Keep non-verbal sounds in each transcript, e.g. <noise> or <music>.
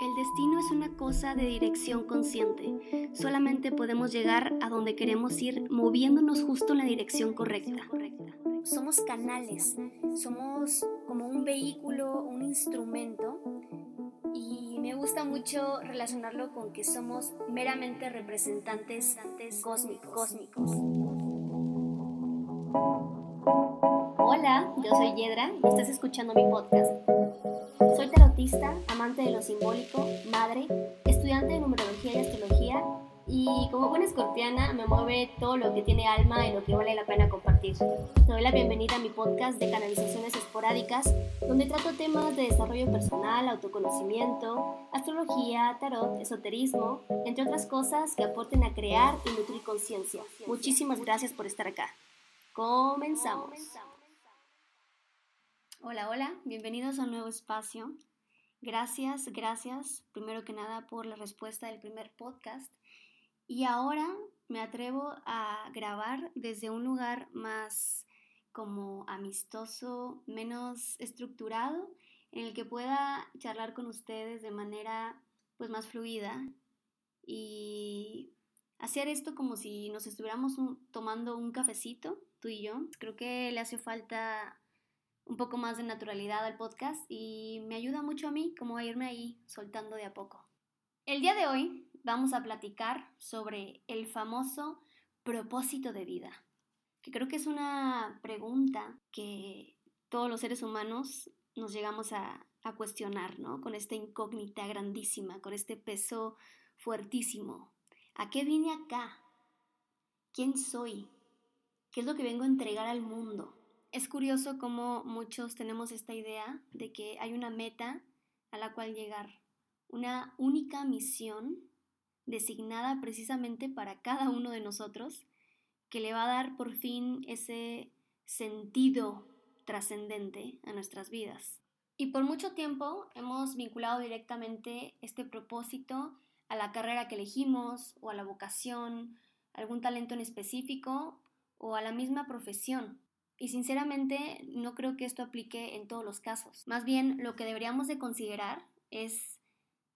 El destino es una cosa de dirección consciente. Solamente podemos llegar a donde queremos ir moviéndonos justo en la dirección correcta. Somos canales, somos como un vehículo, un instrumento y me gusta mucho relacionarlo con que somos meramente representantes cósmicos. cósmicos. Hola, yo soy Yedra y estás escuchando mi podcast. Soy tarotista, amante de lo simbólico, madre, estudiante de numerología y astrología y como buena escorpiana me mueve todo lo que tiene alma y lo que vale la pena compartir. Te doy la bienvenida a mi podcast de canalizaciones esporádicas donde trato temas de desarrollo personal, autoconocimiento, astrología, tarot, esoterismo, entre otras cosas que aporten a crear y nutrir conciencia. Muchísimas gracias por estar acá. Comenzamos. Hola, hola, bienvenidos a un nuevo espacio. Gracias, gracias, primero que nada, por la respuesta del primer podcast. Y ahora me atrevo a grabar desde un lugar más como amistoso, menos estructurado, en el que pueda charlar con ustedes de manera pues más fluida y hacer esto como si nos estuviéramos tomando un cafecito, tú y yo. Creo que le hace falta un poco más de naturalidad al podcast y me ayuda mucho a mí como a irme ahí soltando de a poco. El día de hoy vamos a platicar sobre el famoso propósito de vida, que creo que es una pregunta que todos los seres humanos nos llegamos a, a cuestionar, ¿no? Con esta incógnita grandísima, con este peso fuertísimo. ¿A qué vine acá? ¿Quién soy? ¿Qué es lo que vengo a entregar al mundo? Es curioso cómo muchos tenemos esta idea de que hay una meta a la cual llegar, una única misión designada precisamente para cada uno de nosotros, que le va a dar por fin ese sentido trascendente a nuestras vidas. Y por mucho tiempo hemos vinculado directamente este propósito a la carrera que elegimos o a la vocación, algún talento en específico o a la misma profesión. Y sinceramente no creo que esto aplique en todos los casos. Más bien lo que deberíamos de considerar es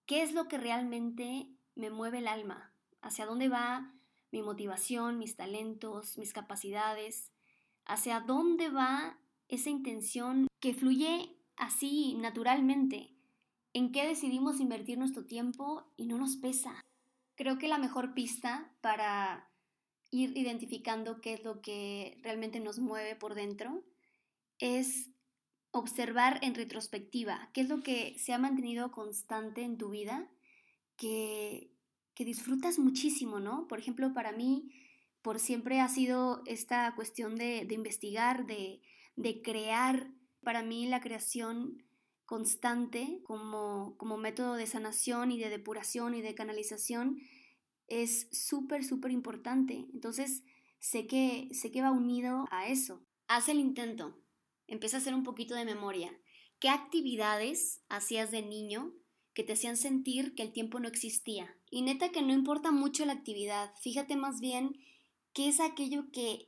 qué es lo que realmente me mueve el alma, hacia dónde va mi motivación, mis talentos, mis capacidades, hacia dónde va esa intención que fluye así naturalmente, en qué decidimos invertir nuestro tiempo y no nos pesa. Creo que la mejor pista para ir identificando qué es lo que realmente nos mueve por dentro, es observar en retrospectiva qué es lo que se ha mantenido constante en tu vida, que, que disfrutas muchísimo, ¿no? Por ejemplo, para mí, por siempre ha sido esta cuestión de, de investigar, de, de crear. Para mí la creación constante como, como método de sanación y de depuración y de canalización es súper, súper importante. Entonces, sé que, sé que va unido a eso. Haz el intento. Empieza a hacer un poquito de memoria. ¿Qué actividades hacías de niño que te hacían sentir que el tiempo no existía? Y neta que no importa mucho la actividad. Fíjate más bien qué es aquello que,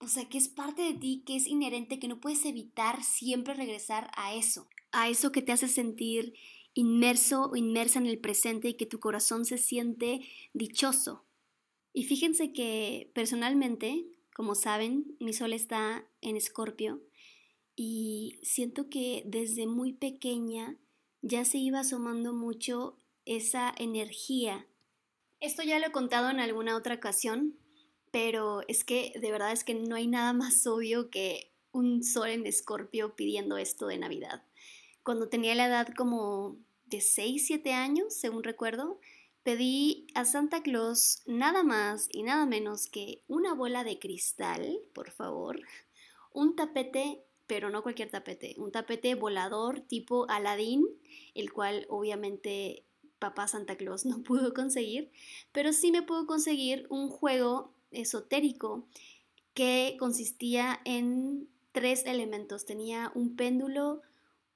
o sea, que es parte de ti, que es inherente, que no puedes evitar siempre regresar a eso. A eso que te hace sentir inmerso o inmersa en el presente y que tu corazón se siente dichoso. Y fíjense que personalmente, como saben, mi sol está en Escorpio y siento que desde muy pequeña ya se iba asomando mucho esa energía. Esto ya lo he contado en alguna otra ocasión, pero es que de verdad es que no hay nada más obvio que un sol en Escorpio pidiendo esto de Navidad cuando tenía la edad como de 6, 7 años, según recuerdo, pedí a Santa Claus nada más y nada menos que una bola de cristal, por favor, un tapete, pero no cualquier tapete, un tapete volador tipo Aladdin, el cual obviamente papá Santa Claus no <laughs> pudo conseguir, pero sí me pudo conseguir un juego esotérico que consistía en tres elementos. Tenía un péndulo,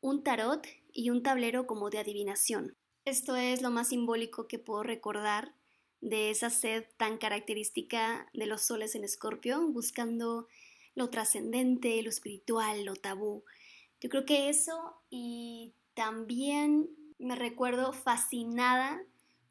un tarot y un tablero como de adivinación. Esto es lo más simbólico que puedo recordar de esa sed tan característica de los soles en Escorpio, buscando lo trascendente, lo espiritual, lo tabú. Yo creo que eso y también Me recuerdo fascinada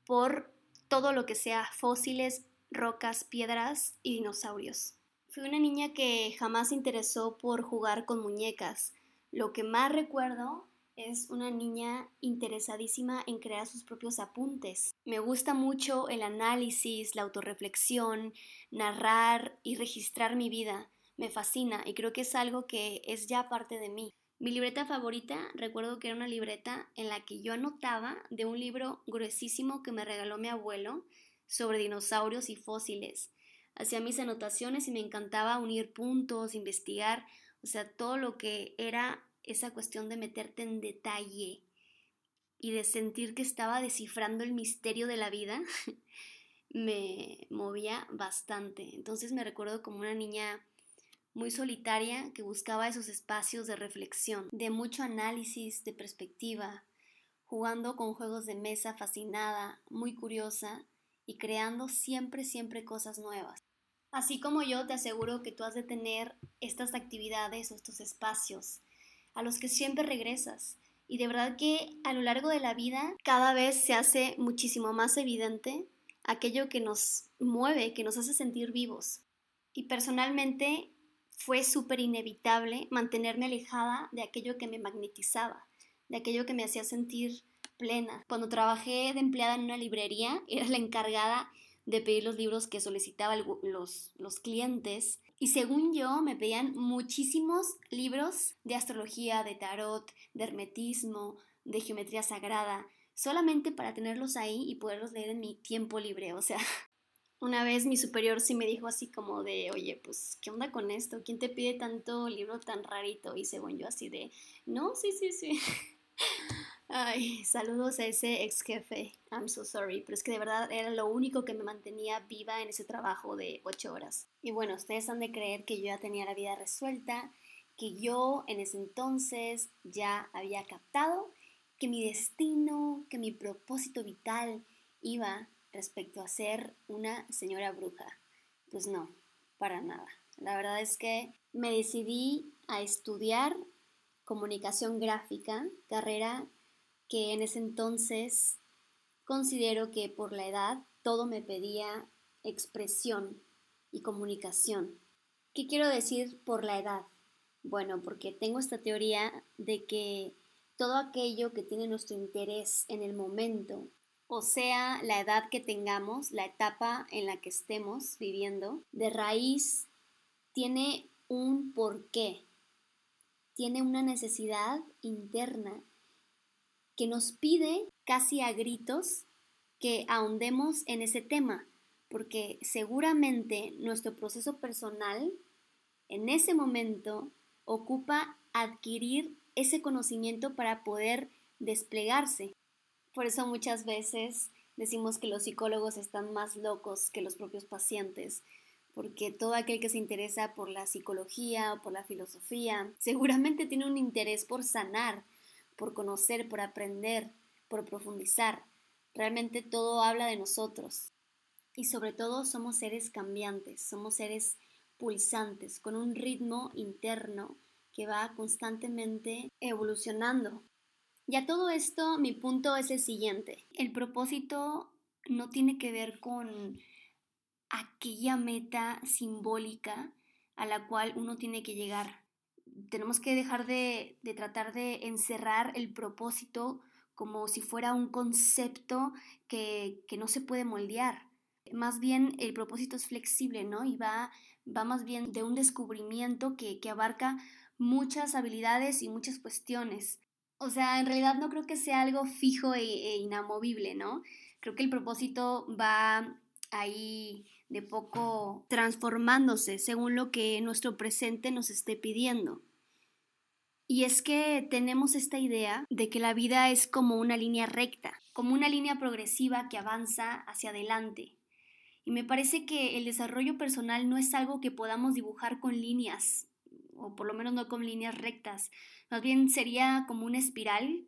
por todo lo que sea fósiles, rocas, piedras y dinosaurios. Fui una niña que jamás se interesó por jugar con muñecas. Lo que más recuerdo es una niña interesadísima en crear sus propios apuntes. Me gusta mucho el análisis, la autorreflexión, narrar y registrar mi vida. Me fascina y creo que es algo que es ya parte de mí. Mi libreta favorita, recuerdo que era una libreta en la que yo anotaba de un libro gruesísimo que me regaló mi abuelo sobre dinosaurios y fósiles. Hacía mis anotaciones y me encantaba unir puntos, investigar, o sea, todo lo que era esa cuestión de meterte en detalle y de sentir que estaba descifrando el misterio de la vida, <laughs> me movía bastante. Entonces me recuerdo como una niña muy solitaria que buscaba esos espacios de reflexión, de mucho análisis, de perspectiva, jugando con juegos de mesa fascinada, muy curiosa y creando siempre, siempre cosas nuevas. Así como yo te aseguro que tú has de tener estas actividades o estos espacios a los que siempre regresas. Y de verdad que a lo largo de la vida cada vez se hace muchísimo más evidente aquello que nos mueve, que nos hace sentir vivos. Y personalmente fue súper inevitable mantenerme alejada de aquello que me magnetizaba, de aquello que me hacía sentir plena. Cuando trabajé de empleada en una librería, era la encargada de pedir los libros que solicitaban los, los clientes y según yo, me pedían muchísimos libros de astrología, de tarot, de hermetismo, de geometría sagrada, solamente para tenerlos ahí y poderlos leer en mi tiempo libre. O sea, <laughs> una vez mi superior sí me dijo así como de, oye, pues, ¿qué onda con esto? ¿Quién te pide tanto libro tan rarito? Y según yo así de, no, sí, sí, sí. <laughs> Ay, saludos a ese ex jefe. I'm so sorry, pero es que de verdad era lo único que me mantenía viva en ese trabajo de ocho horas. Y bueno, ustedes han de creer que yo ya tenía la vida resuelta, que yo en ese entonces ya había captado que mi destino, que mi propósito vital iba respecto a ser una señora bruja. Pues no, para nada. La verdad es que me decidí a estudiar comunicación gráfica, carrera que en ese entonces considero que por la edad todo me pedía expresión y comunicación. ¿Qué quiero decir por la edad? Bueno, porque tengo esta teoría de que todo aquello que tiene nuestro interés en el momento, o sea, la edad que tengamos, la etapa en la que estemos viviendo, de raíz tiene un porqué, tiene una necesidad interna que nos pide casi a gritos que ahondemos en ese tema, porque seguramente nuestro proceso personal en ese momento ocupa adquirir ese conocimiento para poder desplegarse. Por eso muchas veces decimos que los psicólogos están más locos que los propios pacientes, porque todo aquel que se interesa por la psicología o por la filosofía seguramente tiene un interés por sanar, por conocer, por aprender, por profundizar. Realmente todo habla de nosotros. Y sobre todo somos seres cambiantes, somos seres pulsantes, con un ritmo interno que va constantemente evolucionando. Y a todo esto mi punto es el siguiente. El propósito no tiene que ver con aquella meta simbólica a la cual uno tiene que llegar tenemos que dejar de, tratar de encerrar el propósito como si fuera un concepto que, no se puede moldear. Más bien el propósito es flexible, ¿no? Y va, va más bien de un descubrimiento que, abarca muchas habilidades y muchas cuestiones. O sea, en realidad no creo que sea algo fijo e, e inamovible, ¿no? Creo que el propósito va ahí de poco transformándose según lo que nuestro presente nos esté pidiendo. Y es que tenemos esta idea de que la vida es como una línea recta, como una línea progresiva que avanza hacia adelante. Y me parece que el desarrollo personal no es algo que podamos dibujar con líneas, o por lo menos no con líneas rectas. Más bien sería como una espiral,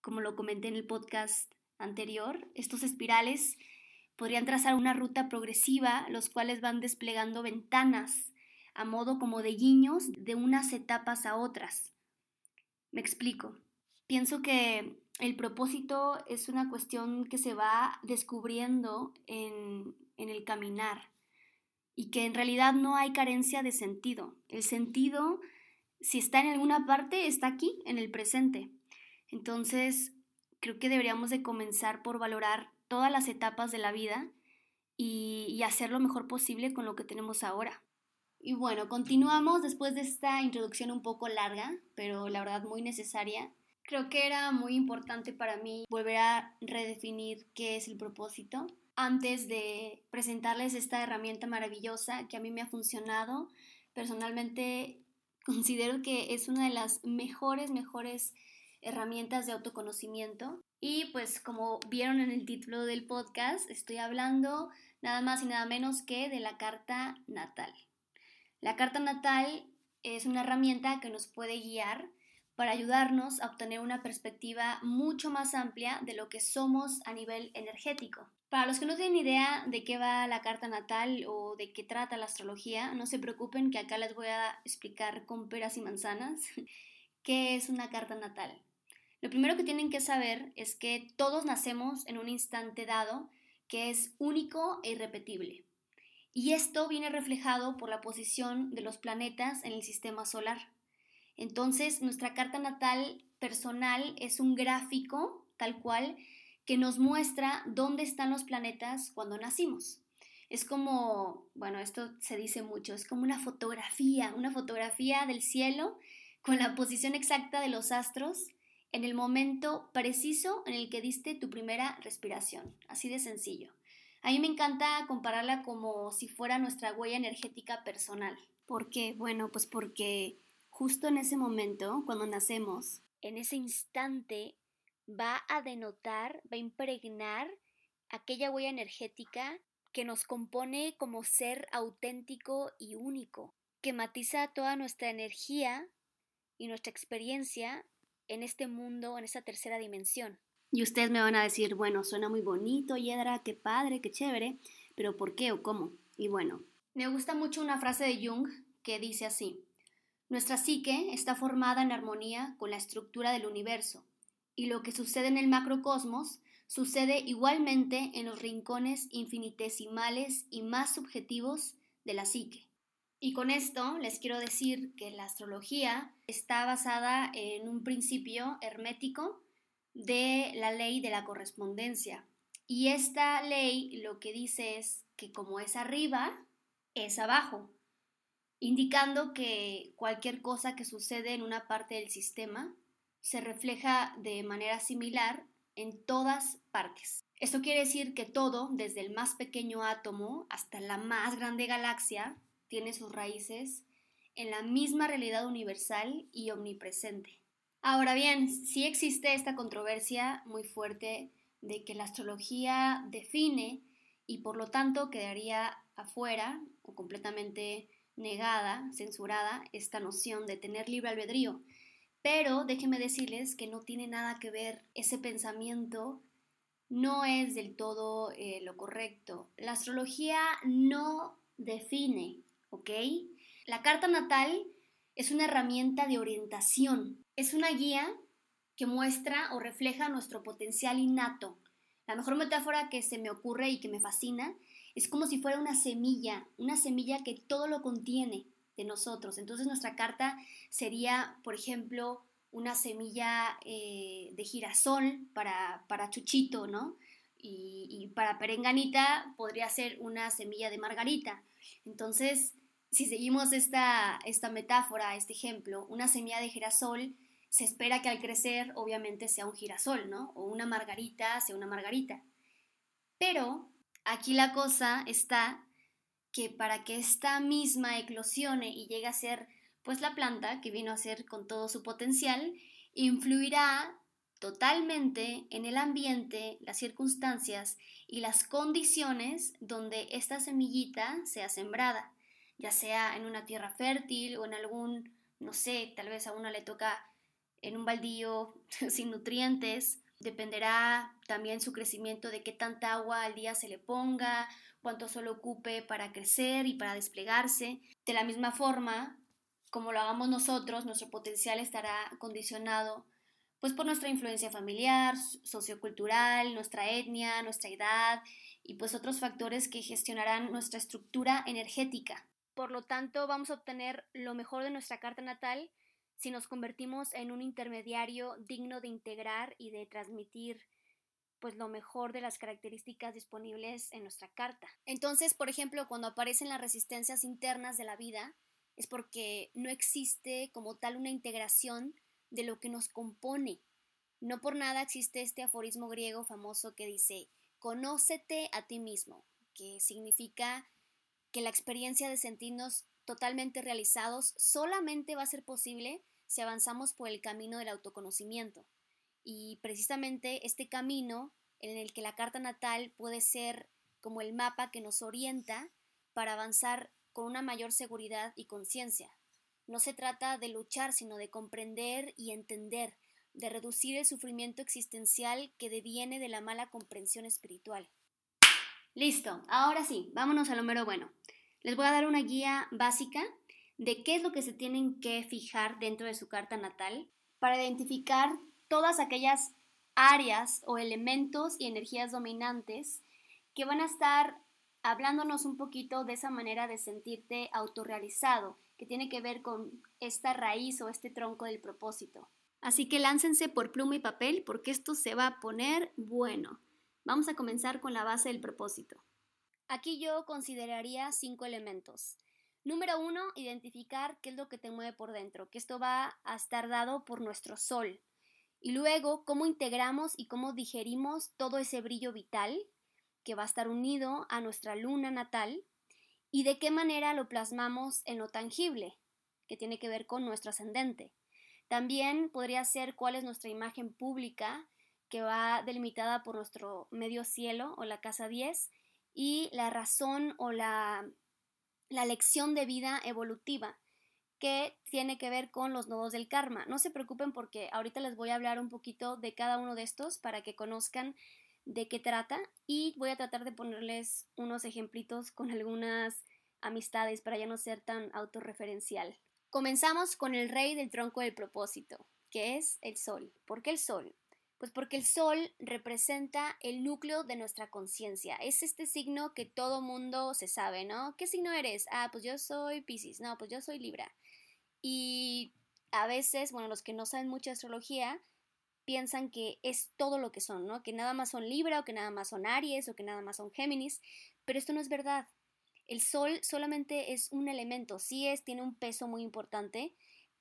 como lo comenté en el podcast anterior. Estos espirales podrían trazar una ruta progresiva, los cuales van desplegando ventanas a modo como de guiños de unas etapas a otras. Me explico. Pienso que el propósito es una cuestión que se va descubriendo en, en el caminar y que en realidad no hay carencia de sentido. El sentido, si está en alguna parte, está aquí, en el presente. Entonces, creo que deberíamos de comenzar por valorar todas las etapas de la vida y, y hacer lo mejor posible con lo que tenemos ahora. Y bueno, continuamos después de esta introducción un poco larga, pero la verdad muy necesaria. Creo que era muy importante para mí volver a redefinir qué es el propósito antes de presentarles esta herramienta maravillosa que a mí me ha funcionado. Personalmente <laughs> considero que es una de las mejores, mejores herramientas de autoconocimiento. Y pues como vieron en el título del podcast, estoy hablando nada más y nada menos que de la carta natal. La carta natal es una herramienta que nos puede guiar para ayudarnos a obtener una perspectiva mucho más amplia de lo que somos a nivel energético. Para los que no tienen idea de qué va la carta natal o de qué trata la astrología, no se preocupen que acá les voy a explicar con peras y manzanas <laughs> qué es una carta natal. Lo primero que tienen que saber es que todos nacemos en un instante dado que es único e irrepetible. Y esto viene reflejado por la posición de los planetas en el sistema solar. Entonces, nuestra carta natal personal es un gráfico tal cual que nos muestra dónde están los planetas cuando nacimos. Es como, bueno, esto se dice mucho, es como una fotografía, una fotografía del cielo con la posición exacta de los astros en el momento preciso en el que diste tu primera respiración. Así de sencillo. A mí me encanta compararla como si fuera nuestra huella energética personal. ¿Por qué? Bueno, pues porque justo en ese momento, cuando nacemos, en ese instante va a denotar, va a impregnar aquella huella energética que nos compone como ser auténtico y único, que matiza toda nuestra energía y nuestra experiencia en este mundo, en esa tercera dimensión. Y ustedes me van a decir, bueno, suena muy bonito, Yedra, qué padre, qué chévere, pero ¿por qué o cómo? Y bueno, me gusta mucho una frase de Jung que dice así, nuestra psique está formada en armonía con la estructura del universo y lo que sucede en el macrocosmos sucede igualmente en los rincones infinitesimales y más subjetivos de la psique. Y con esto les quiero decir que la astrología está basada en un principio hermético de la ley de la correspondencia. Y esta ley lo que dice es que como es arriba, es abajo, indicando que cualquier cosa que sucede en una parte del sistema se refleja de manera similar en todas partes. Esto quiere decir que todo, desde el más pequeño átomo hasta la más grande galaxia, tiene sus raíces en la misma realidad universal y omnipresente. Ahora bien, sí existe esta controversia muy fuerte de que la astrología define y por lo tanto quedaría afuera o completamente negada, censurada, esta noción de tener libre albedrío. Pero déjenme decirles que no tiene nada que ver ese pensamiento, no es del todo eh, lo correcto. La astrología no define, ¿ok? La carta natal es una herramienta de orientación, es una guía que muestra o refleja nuestro potencial innato. La mejor metáfora que se me ocurre y que me fascina es como si fuera una semilla, una semilla que todo lo contiene de nosotros. Entonces nuestra carta sería, por ejemplo, una semilla eh, de girasol para, para Chuchito, ¿no? Y, y, para Perenganita podría ser una semilla de margarita. Entonces, si seguimos esta, esta metáfora, este ejemplo, una semilla de girasol, se espera que al crecer obviamente sea un girasol, ¿no? O una margarita sea una margarita. Pero aquí la cosa está que para que esta misma eclosione y llegue a ser pues la planta que vino a ser con todo su potencial influirá totalmente en el ambiente, las circunstancias y las condiciones donde esta semillita sea sembrada, ya sea en una tierra fértil o en algún, no sé, tal vez a una le toca en un baldío <laughs> sin nutrientes, dependerá también su crecimiento de qué tanta agua al día se le ponga cuánto solo ocupe para crecer y para desplegarse. De la misma forma, como lo hagamos nosotros, nuestro potencial estará condicionado pues por nuestra influencia familiar, sociocultural, nuestra etnia, nuestra edad y pues otros factores que gestionarán nuestra estructura energética. Por lo tanto, vamos a obtener lo mejor de nuestra carta natal si nos convertimos en un intermediario digno de integrar y de transmitir pues lo mejor de las características disponibles en nuestra carta. Entonces, por ejemplo, cuando aparecen las resistencias internas de la vida, es porque no existe como tal una integración de lo que nos compone. No por nada existe este aforismo griego famoso que dice, conócete a ti mismo, que significa que la experiencia de sentirnos totalmente realizados solamente va a ser posible si avanzamos por el camino del autoconocimiento. Y precisamente este camino en el que la carta natal puede ser como el mapa que nos orienta para avanzar con una mayor seguridad y conciencia. No se trata de luchar, sino de comprender y entender, de reducir el sufrimiento existencial que deviene de la mala comprensión espiritual. Listo, ahora sí, vámonos a lo mero bueno. Les voy a dar una guía básica de qué es lo que se tienen que fijar dentro de su carta natal para identificar todas aquellas áreas o elementos y energías dominantes que van a estar hablándonos un poquito de esa manera de sentirte autorrealizado, que tiene que ver con esta raíz o este tronco del propósito. Así que láncense por pluma y papel porque esto se va a poner bueno. Vamos a comenzar con la base del propósito. Aquí yo consideraría cinco elementos. Número uno, identificar qué es lo que te mueve por dentro, que esto va a estar dado por nuestro sol. Y luego, cómo integramos y cómo digerimos todo ese brillo vital que va a estar unido a nuestra luna natal y de qué manera lo plasmamos en lo tangible, que tiene que ver con nuestro ascendente. También podría ser cuál es nuestra imagen pública, que va delimitada por nuestro medio cielo o la casa 10, y la razón o la, la lección de vida evolutiva, que tiene que ver con los nodos del karma. No se preocupen porque ahorita les voy a hablar un poquito de cada uno de estos para que conozcan de qué trata y voy a tratar de ponerles unos ejemplitos con algunas amistades para ya no ser tan autorreferencial. Comenzamos con el rey del tronco del propósito, que es el sol. ¿Por qué el sol? Pues porque el sol representa el núcleo de nuestra conciencia. Es este signo que todo mundo se sabe, ¿no? ¿Qué signo eres? Ah, pues yo soy Pisces. No, pues yo soy Libra. Y a veces, bueno, los que no saben mucha astrología, piensan que es todo lo que son, ¿no? Que nada más son Libra o que nada más son Aries o que nada más son Géminis, pero esto no es verdad. El Sol solamente es un elemento, sí es, tiene un peso muy importante,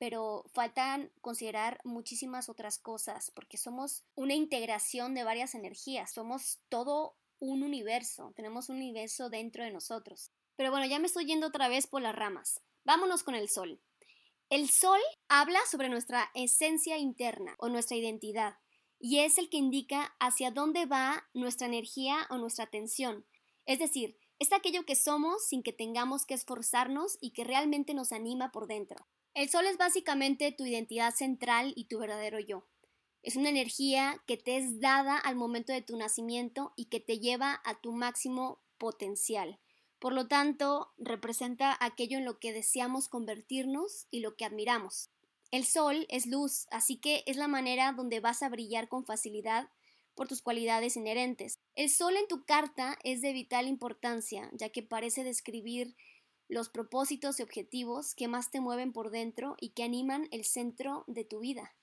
pero faltan considerar muchísimas otras cosas, porque somos una integración de varias energías, somos todo un universo, tenemos un universo dentro de nosotros. Pero bueno, ya me estoy yendo otra vez por las ramas. Vámonos con el Sol. El sol habla sobre nuestra esencia interna o nuestra identidad y es el que indica hacia dónde va nuestra energía o nuestra atención. Es decir, es aquello que somos sin que tengamos que esforzarnos y que realmente nos anima por dentro. El sol es básicamente tu identidad central y tu verdadero yo. Es una energía que te es dada al momento de tu nacimiento y que te lleva a tu máximo potencial. Por lo tanto, representa aquello en lo que deseamos convertirnos y lo que admiramos. El sol es luz, así que es la manera donde vas a brillar con facilidad por tus cualidades inherentes. El sol en tu carta es de vital importancia, ya que parece describir los propósitos y objetivos que más te mueven por dentro y que animan el centro de tu vida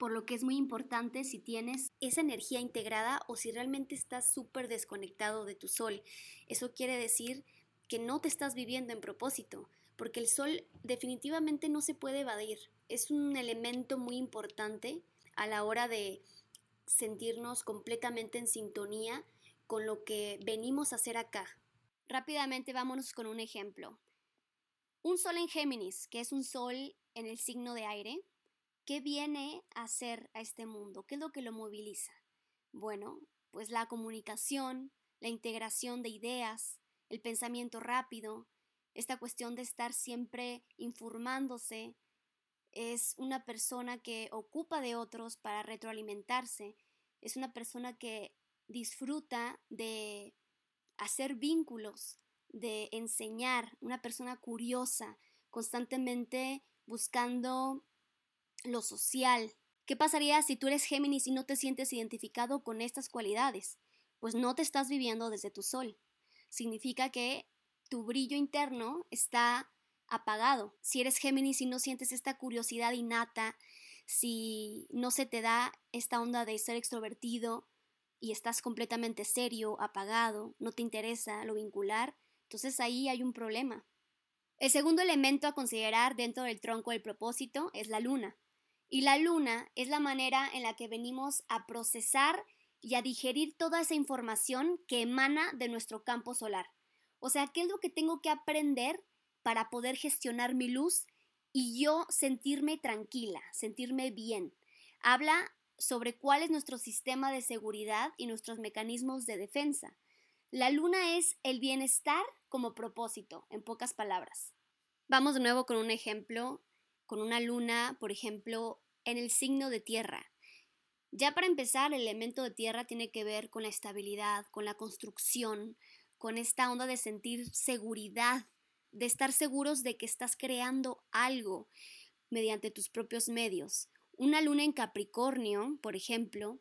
por lo que es muy importante si tienes esa energía integrada o si realmente estás súper desconectado de tu sol. Eso quiere decir que no te estás viviendo en propósito, porque el sol definitivamente no se puede evadir. Es un elemento muy importante a la hora de sentirnos completamente en sintonía con lo que venimos a hacer acá. Rápidamente vámonos con un ejemplo. Un sol en Géminis, que es un sol en el signo de aire, ¿Qué viene a hacer a este mundo? ¿Qué es lo que lo moviliza? Bueno, pues la comunicación, la integración de ideas, el pensamiento rápido, esta cuestión de estar siempre informándose, es una persona que ocupa de otros para retroalimentarse, es una persona que disfruta de hacer vínculos, de enseñar, una persona curiosa, constantemente buscando lo social, ¿Qué pasaría si tú eres Géminis y no te sientes identificado con estas cualidades? Pues no te estás viviendo desde tu sol. Significa que tu brillo interno está apagado. Si eres Géminis y no sientes esta curiosidad innata, si no se te da esta onda de ser extrovertido y estás completamente serio, apagado, no te interesa lo vincular, entonces ahí hay un problema. El segundo elemento a considerar dentro del tronco del propósito es la luna. Y la luna es la manera en la que venimos a procesar y a digerir toda esa información que emana de nuestro campo solar. O sea, ¿qué es lo que tengo que aprender para poder gestionar mi luz y yo sentirme tranquila, sentirme bien. Habla sobre cuál es nuestro sistema de seguridad y nuestros mecanismos de defensa. La luna es el bienestar como propósito, en pocas palabras. Vamos de nuevo con un ejemplo, con una luna, por ejemplo, en el signo de tierra. Ya para empezar, el elemento de tierra tiene que ver con la estabilidad, con la construcción, con esta onda de sentir seguridad de estar seguros de que estás creando algo mediante tus propios medios. Una luna en Capricornio, por ejemplo,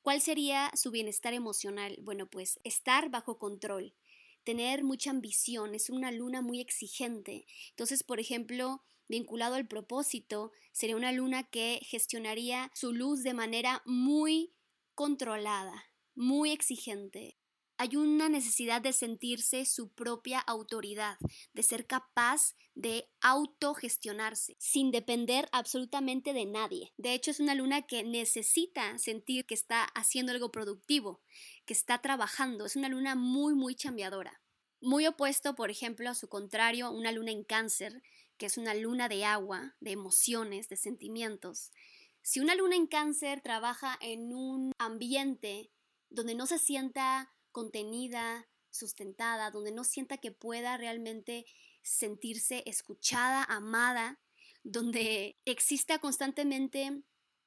¿cuál sería su bienestar emocional? Bueno, pues estar bajo control, tener mucha ambición, es una luna muy exigente. Entonces, por ejemplo, vinculado al propósito, sería una luna que gestionaría su luz de manera muy controlada, muy exigente hay una necesidad de sentirse su propia autoridad, de ser capaz de autogestionarse, sin depender absolutamente de nadie. De hecho, es una luna que necesita sentir que está haciendo algo productivo, que está trabajando. Es una luna muy, muy chambeadora. Muy opuesto, por ejemplo, a su contrario, una luna en cáncer, que es una luna de agua, de emociones, de sentimientos. Si una luna en cáncer trabaja en un ambiente donde no se sienta contenida, sustentada, donde no sienta que pueda realmente sentirse escuchada, amada, <laughs> donde exista constantemente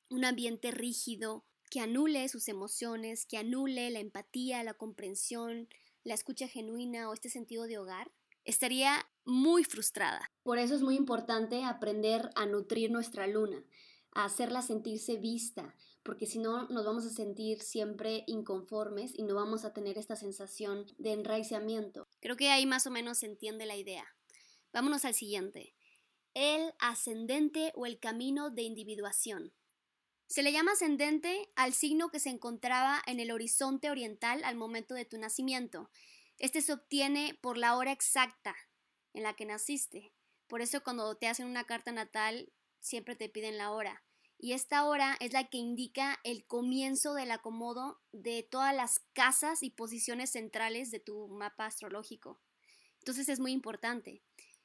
un ambiente rígido que anule sus emociones, que anule la empatía, la comprensión, la escucha genuina o este sentido de hogar, estaría muy frustrada. Por eso es muy importante aprender a nutrir nuestra luna, a hacerla sentirse vista, porque si no nos vamos a sentir siempre inconformes y no vamos a tener esta sensación de enraizamiento. Creo que ahí más o menos se entiende la idea. Vámonos al siguiente. El ascendente o el camino de individuación. Se le llama ascendente al signo que se encontraba en el horizonte oriental al momento de tu nacimiento. Este se obtiene por la hora exacta en la que naciste. Por eso cuando te hacen una carta natal siempre te piden la hora y esta hora es la que indica el comienzo del acomodo de todas las casas y posiciones centrales de tu mapa astrológico. Entonces es muy importante.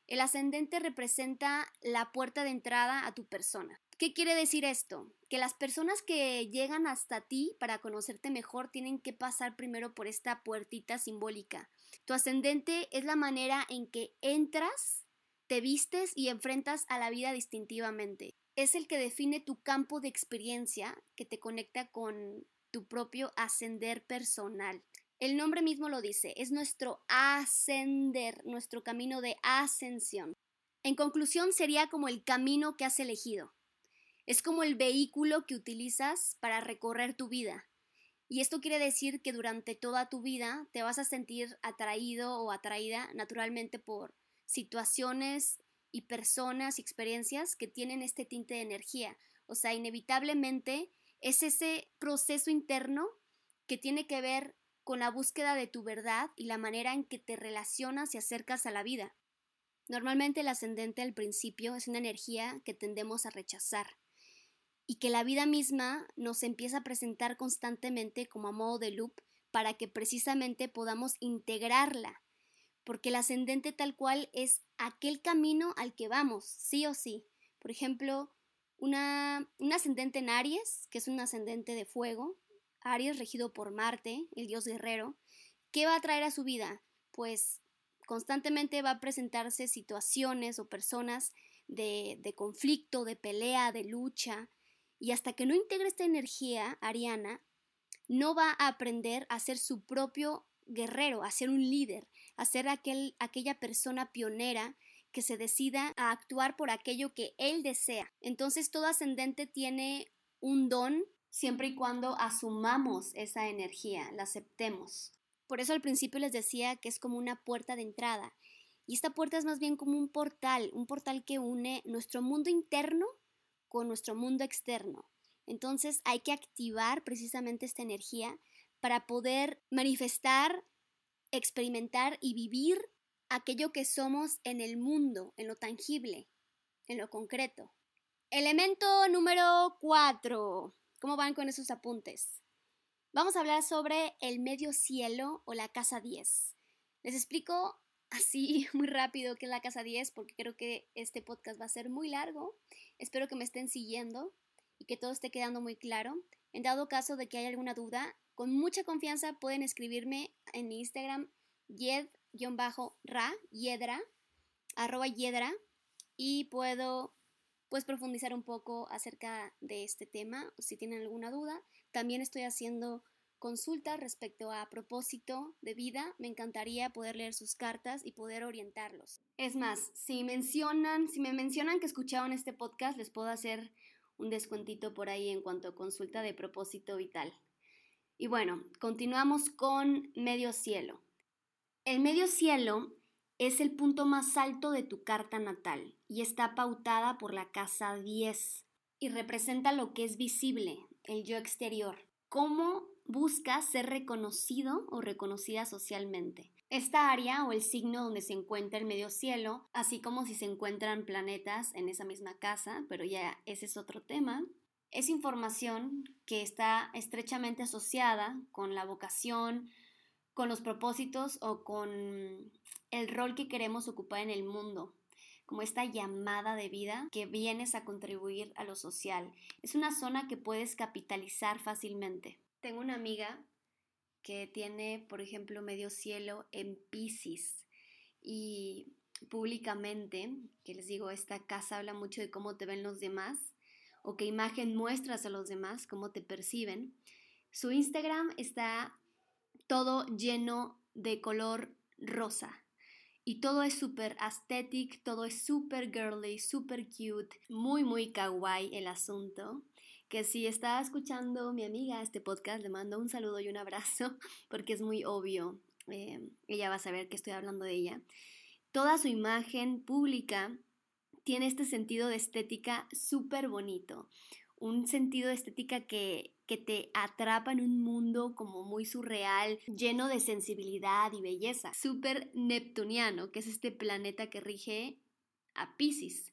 El ascendente representa la puerta de entrada a tu persona. ¿Qué quiere decir esto? Que las personas que llegan hasta ti para conocerte mejor tienen que pasar primero por esta puertita simbólica. Tu ascendente es la manera en que entras, te vistes y enfrentas a la vida distintivamente es el que define tu campo de experiencia que te conecta con tu propio ascender personal. El nombre mismo lo dice, es nuestro ascender, nuestro camino de ascensión. En conclusión, sería como el camino que has elegido. Es como el vehículo que utilizas para recorrer tu vida. Y esto quiere decir que durante toda tu vida te vas a sentir atraído o atraída naturalmente por situaciones, y personas y experiencias que tienen este tinte de energía. O sea, inevitablemente es ese proceso interno que tiene que ver con la búsqueda de tu verdad y la manera en que te relacionas y acercas a la vida. Normalmente el ascendente al principio es una energía que tendemos a rechazar y que la vida misma nos empieza a presentar constantemente como a modo de loop para que precisamente podamos integrarla porque el ascendente tal cual es aquel camino al que vamos, sí o sí. Por ejemplo, un ascendente en Aries, que es un ascendente de fuego, Aries regido por Marte, el dios guerrero, ¿qué va a traer a su vida? Pues constantemente va a presentarse situaciones o personas de, de conflicto, de pelea, de lucha, y hasta que no integre esta energía ariana, no va a aprender a ser su propio guerrero, a ser un líder, a ser aquel, aquella persona pionera que se decida a actuar por aquello que él desea. Entonces todo ascendente tiene un don siempre y cuando asumamos esa energía, la aceptemos. Por eso al principio les decía que es como una puerta de entrada. Y esta puerta es más bien como un portal, un portal que une nuestro mundo interno con nuestro mundo externo. Entonces hay que activar precisamente esta energía para poder manifestar, experimentar y vivir aquello que somos en el mundo, en lo tangible, en lo concreto. Elemento número 4. ¿Cómo van con esos apuntes? Vamos a hablar sobre el medio cielo o la casa 10. Les explico así <laughs> muy rápido qué es la casa 10 porque creo que este podcast va a ser muy largo. Espero que me estén siguiendo y que todo esté quedando muy claro. En dado caso de que haya alguna duda, con mucha confianza pueden escribirme en mi Instagram yed-ra, yedra, arroba yedra, y puedo pues profundizar un poco acerca de este tema si tienen alguna duda. También estoy haciendo consultas respecto a propósito de vida. Me encantaría poder leer sus cartas y poder orientarlos. Es más, si mencionan, si me mencionan que escucharon este podcast, les puedo hacer un descuentito por ahí en cuanto a consulta de propósito vital. Y bueno, continuamos con medio cielo. El medio cielo es el punto más alto de tu carta natal y está pautada por la casa 10 y representa lo que es visible, el yo exterior. ¿Cómo buscas ser reconocido o reconocida socialmente? Esta área o el signo donde se encuentra el medio cielo, así como si se encuentran planetas en esa misma casa, pero ya ese es otro tema, es información que está estrechamente asociada con la vocación, con los propósitos o con el rol que queremos ocupar en el mundo, como esta llamada de vida que vienes a contribuir a lo social. Es una zona que puedes capitalizar fácilmente. Tengo una amiga que tiene, por ejemplo, medio cielo en Pisces y públicamente, que les digo, esta casa habla mucho de cómo te ven los demás o qué imagen muestras a los demás, cómo te perciben. Su Instagram está todo lleno de color rosa. Y todo es súper aesthetic, todo es súper girly, súper cute, muy, muy kawaii el asunto. Que si está escuchando mi amiga este podcast, le mando un saludo y un abrazo, <laughs> porque es muy obvio. Eh, ella va a saber que estoy hablando de ella. Toda su imagen pública tiene este sentido de estética súper bonito un sentido de estética que, que te atrapa en un mundo como muy surreal, lleno de sensibilidad y belleza. Súper neptuniano, que es este planeta que rige a Pisces.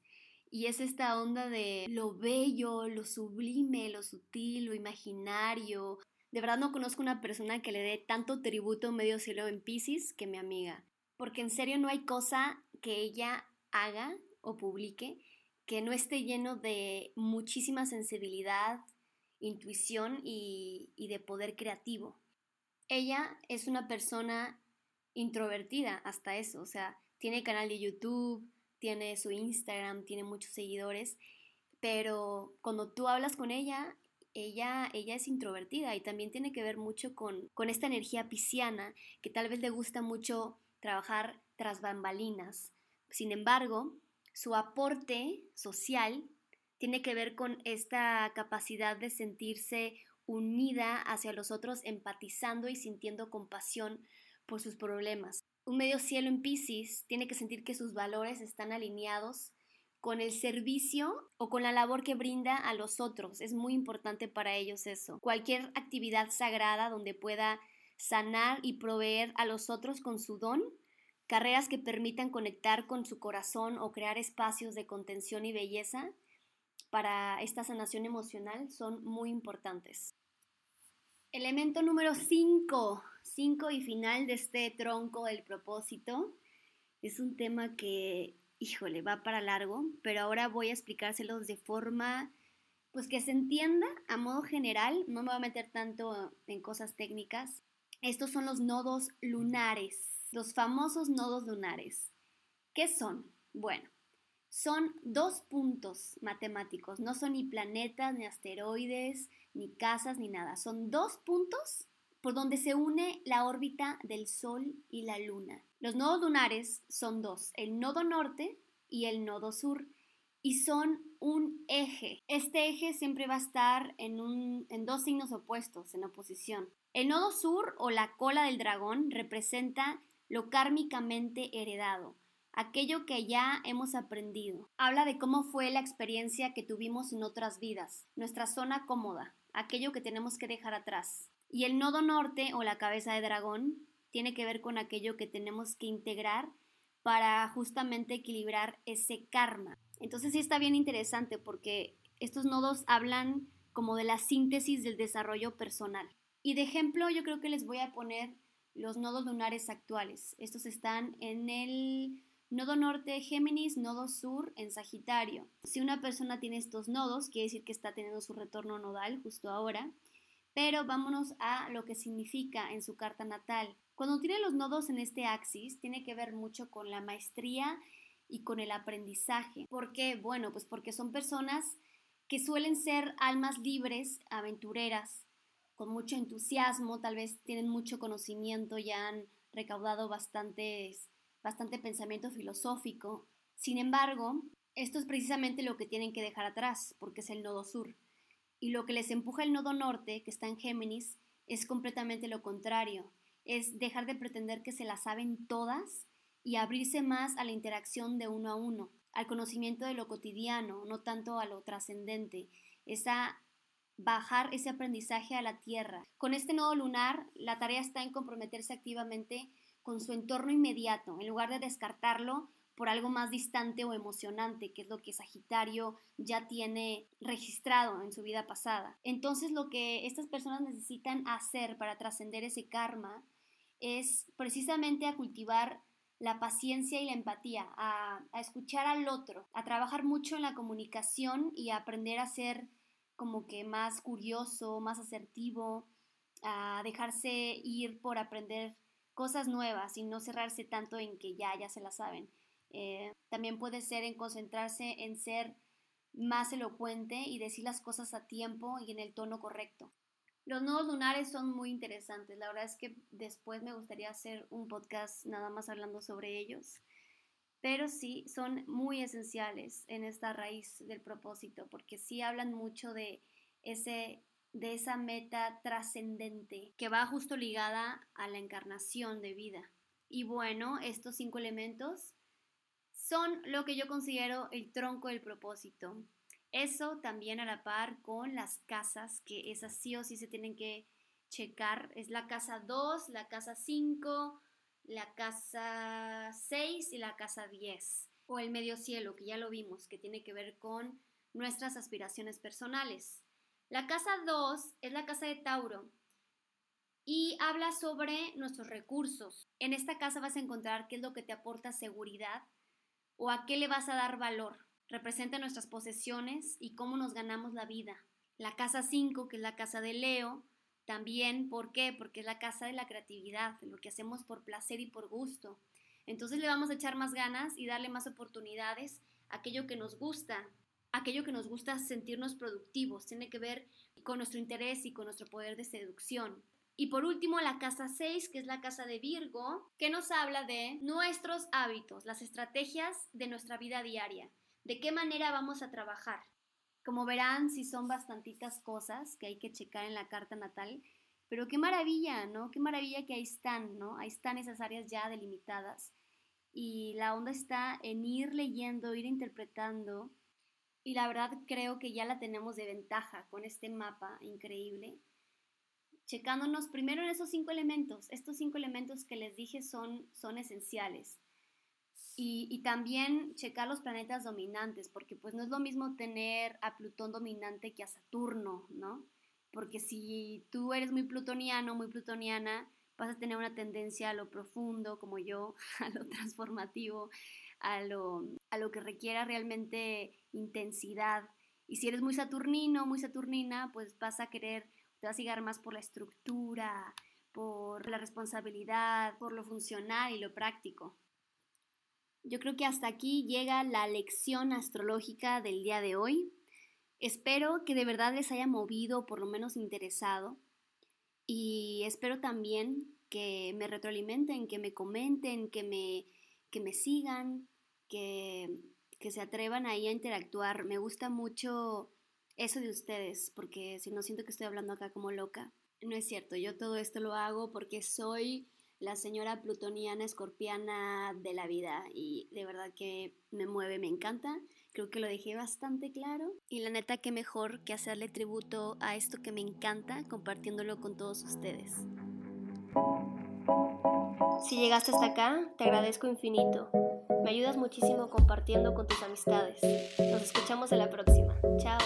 Y es esta onda de lo bello, lo sublime, lo sutil, lo imaginario. De verdad no conozco una persona que le dé tanto tributo medio cielo en Pisces que mi amiga. Porque en serio no hay cosa que ella haga o publique que no esté lleno de muchísima sensibilidad, intuición y, de poder creativo. Ella es una persona introvertida hasta eso, o sea, tiene canal de YouTube, tiene su Instagram, tiene muchos seguidores, pero cuando tú hablas con ella, ella, ella es introvertida y también tiene que ver mucho con, con esta energía pisciana que tal vez le gusta mucho trabajar tras bambalinas. Sin embargo, su aporte social tiene que ver con esta capacidad de sentirse unida hacia los otros, empatizando y sintiendo compasión por sus problemas. Un medio cielo en Pisces tiene que sentir que sus valores están alineados con el servicio o con la labor que brinda a los otros. Es muy importante para ellos eso. Cualquier actividad sagrada donde pueda sanar y proveer a los otros con su don carreras que permitan conectar con su corazón o crear espacios de contención y belleza para esta sanación emocional son muy importantes. Elemento número 5, 5 y final de este tronco del propósito. Es un tema que, híjole, va para largo, pero ahora voy a explicárselos de forma pues que se entienda a modo general, no me voy a meter tanto en cosas técnicas. Estos son los nodos lunares los famosos nodos lunares. ¿Qué son? Bueno, son dos puntos matemáticos, no son ni planetas, ni asteroides, ni casas, ni nada. Son dos puntos por donde se une la órbita del Sol y la Luna. Los nodos lunares son dos, el nodo norte y el nodo sur. y son un eje. Este eje siempre va a estar en, dos signos opuestos, en oposición. El nodo sur o la cola del dragón representa lo kármicamente heredado, aquello que ya hemos aprendido. Habla de cómo fue la experiencia que tuvimos en otras vidas, nuestra zona cómoda, aquello que tenemos que dejar atrás. Y el nodo norte o la cabeza de dragón tiene que ver con aquello que tenemos que integrar para justamente equilibrar ese karma. Entonces sí está bien interesante porque estos nodos hablan como de la síntesis del desarrollo personal. Y de ejemplo yo creo que les voy a poner los nodos lunares actuales. Estos están en el nodo norte Géminis, nodo sur en Sagitario. Si una persona tiene estos nodos, quiere decir que está teniendo su retorno nodal justo ahora. Pero vámonos a lo que significa en su carta natal. Cuando tiene los nodos en este axis, tiene que ver mucho con la maestría y con el aprendizaje. ¿Por qué? Bueno, pues porque son personas que suelen ser almas libres, aventureras, con mucho entusiasmo, tal vez tienen mucho conocimiento, ya han recaudado bastantes, bastante pensamiento filosófico. Sin embargo, esto es precisamente lo que tienen que dejar atrás, porque es el nodo sur. Y lo que les empuja el nodo norte, que está en Géminis, es completamente lo contrario. Es dejar de pretender que se las saben todas y abrirse más a la interacción de uno a uno, al conocimiento de lo cotidiano, no tanto a lo trascendente, esa bajar ese aprendizaje a la tierra. Con este nodo lunar, la tarea está en comprometerse activamente con su entorno inmediato, en lugar de descartarlo por algo más distante o emocionante, que es lo que Sagitario ya tiene registrado en su vida pasada. Entonces lo que estas personas necesitan hacer para trascender ese karma es precisamente a cultivar la paciencia y la empatía, a, escuchar al otro, a trabajar mucho en la comunicación y a aprender a ser como que más curioso, más asertivo, a dejarse ir por aprender cosas nuevas y no cerrarse tanto en que ya, ya se la saben. Eh, también puede ser en concentrarse en ser más elocuente y decir las cosas a tiempo y en el tono correcto. Los nodos lunares son muy interesantes. La verdad es que después me gustaría hacer un podcast nada más hablando sobre ellos. Pero sí, son muy esenciales en esta raíz del propósito, porque sí hablan mucho de, ese, de esa meta trascendente que va justo ligada a la encarnación de vida. Y bueno, estos cinco elementos son lo que yo considero el tronco del propósito. Eso también a la par con las casas, que esas sí o sí se tienen que checar. Es la casa 2, la casa 5, la casa 6 y la casa 10. O el medio cielo, que ya lo vimos, que tiene que ver con nuestras aspiraciones personales. La casa 2 es la casa de Tauro y habla sobre nuestros recursos. En esta casa vas a encontrar qué es lo que te aporta seguridad o a qué le vas a dar valor representa nuestras posesiones y cómo nos ganamos la vida. La casa 5, que es la casa de Leo, también, ¿por qué? Porque es la casa de la creatividad, lo que hacemos por placer y por gusto. Entonces le vamos a echar más ganas y darle más oportunidades a aquello que nos gusta, aquello que nos gusta sentirnos productivos, tiene que ver con nuestro interés y con nuestro poder de seducción. Y por último, la casa 6, que es la casa de Virgo, que nos habla de nuestros hábitos, las estrategias de nuestra vida diaria de qué manera vamos a trabajar. Como verán, si son bastantitas cosas que hay que checar en la carta natal, pero qué maravilla, ¿no? Qué maravilla que ahí están, ¿no? Ahí están esas áreas ya delimitadas. Y la onda está en ir leyendo, ir interpretando. Y la verdad creo que ya la tenemos de ventaja con este mapa increíble. Checándonos primero en esos cinco elementos. Estos cinco elementos que les dije son, son esenciales. Y, también checar los planetas dominantes, porque pues no es lo mismo tener a Plutón dominante que a Saturno, ¿no? Porque si tú eres muy plutoniano, muy plutoniana, vas a tener una tendencia a lo profundo, como yo, <laughs> a lo transformativo, a lo, a lo que requiera realmente intensidad. Y si eres muy saturnino, muy saturnina, pues vas a querer, te vas a llegar más por la estructura, por la responsabilidad, por lo funcional y lo práctico. Yo creo que hasta aquí llega la lección astrológica del día de hoy. Espero que de verdad les haya movido, por lo menos interesado. Y espero también que me retroalimenten, que me comenten, que me, que me sigan, que, que se atrevan ahí a interactuar. Me gusta mucho eso de ustedes, porque si no siento que estoy hablando acá como loca. No es cierto, yo todo esto lo hago porque soy la señora plutoniana escorpiana de la vida y de verdad que me mueve, me encanta. Creo que lo dejé bastante claro y la neta que mejor que hacerle tributo a esto que me encanta compartiéndolo con todos ustedes. Si llegaste hasta acá, te agradezco infinito. Me ayudas muchísimo compartiendo con tus amistades. Nos escuchamos en la próxima. Chao.